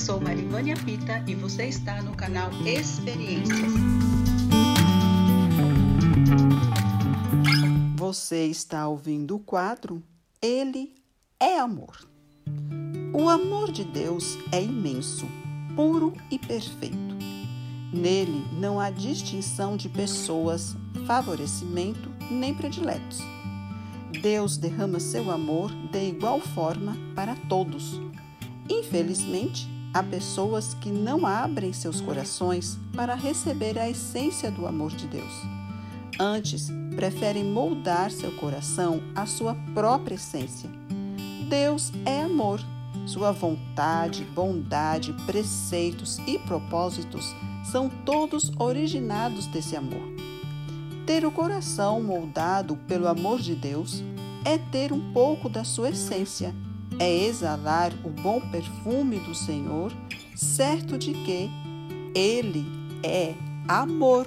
sou Marivânia Pita e você está no canal Experiências. Você está ouvindo o quadro Ele é Amor. O amor de Deus é imenso, puro e perfeito. Nele não há distinção de pessoas, favorecimento nem prediletos. Deus derrama seu amor de igual forma para todos. Infelizmente, há pessoas que não abrem seus corações para receber a essência do amor de Deus. Antes, preferem moldar seu coração à sua própria essência. Deus é amor. Sua vontade, bondade, preceitos e propósitos são todos originados desse amor. Ter o coração moldado pelo amor de Deus é ter um pouco da sua essência, é exalar o bom perfume do Senhor, certo de que Ele é amor.